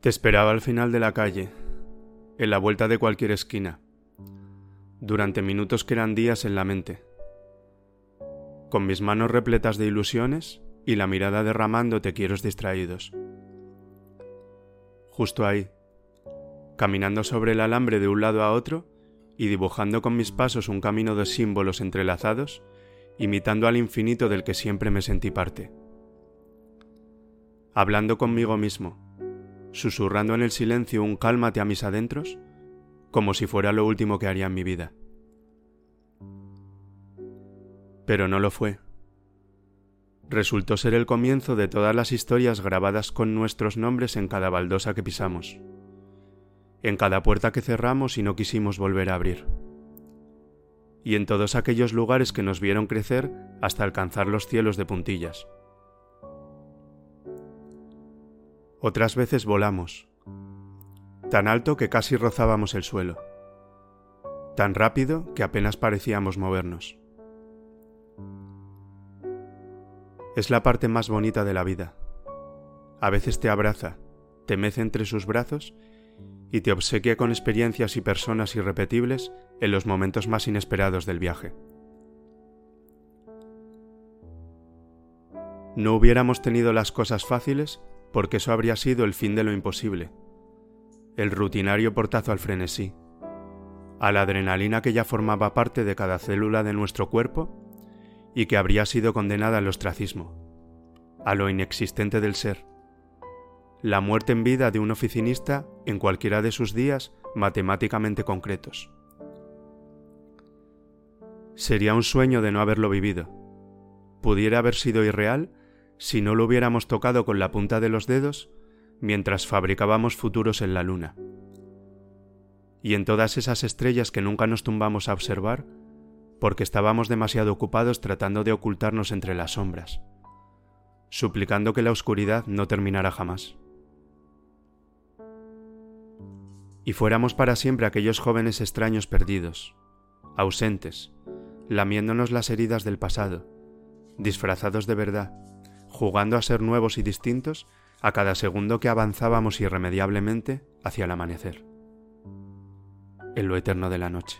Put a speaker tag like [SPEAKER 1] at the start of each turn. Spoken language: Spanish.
[SPEAKER 1] Te esperaba al final de la calle, en la vuelta de cualquier esquina, durante minutos que eran días en la mente. Con mis manos repletas de ilusiones y la mirada derramando te quiero distraídos. Justo ahí, caminando sobre el alambre de un lado a otro y dibujando con mis pasos un camino de símbolos entrelazados, imitando al infinito del que siempre me sentí parte. Hablando conmigo mismo, susurrando en el silencio un cálmate a mis adentros, como si fuera lo último que haría en mi vida. Pero no lo fue. Resultó ser el comienzo de todas las historias grabadas con nuestros nombres en cada baldosa que pisamos en cada puerta que cerramos y no quisimos volver a abrir, y en todos aquellos lugares que nos vieron crecer hasta alcanzar los cielos de puntillas. Otras veces volamos, tan alto que casi rozábamos el suelo, tan rápido que apenas parecíamos movernos. Es la parte más bonita de la vida. A veces te abraza, te mece entre sus brazos y te obsequia con experiencias y personas irrepetibles en los momentos más inesperados del viaje. No hubiéramos tenido las cosas fáciles porque eso habría sido el fin de lo imposible, el rutinario portazo al frenesí, a la adrenalina que ya formaba parte de cada célula de nuestro cuerpo y que habría sido condenada al ostracismo, a lo inexistente del ser, la muerte en vida de un oficinista en cualquiera de sus días matemáticamente concretos. Sería un sueño de no haberlo vivido. Pudiera haber sido irreal si no lo hubiéramos tocado con la punta de los dedos mientras fabricábamos futuros en la luna. Y en todas esas estrellas que nunca nos tumbamos a observar porque estábamos demasiado ocupados tratando de ocultarnos entre las sombras, suplicando que la oscuridad no terminara jamás. y fuéramos para siempre aquellos jóvenes extraños perdidos, ausentes, lamiéndonos las heridas del pasado, disfrazados de verdad, jugando a ser nuevos y distintos a cada segundo que avanzábamos irremediablemente hacia el amanecer, en lo eterno de la noche.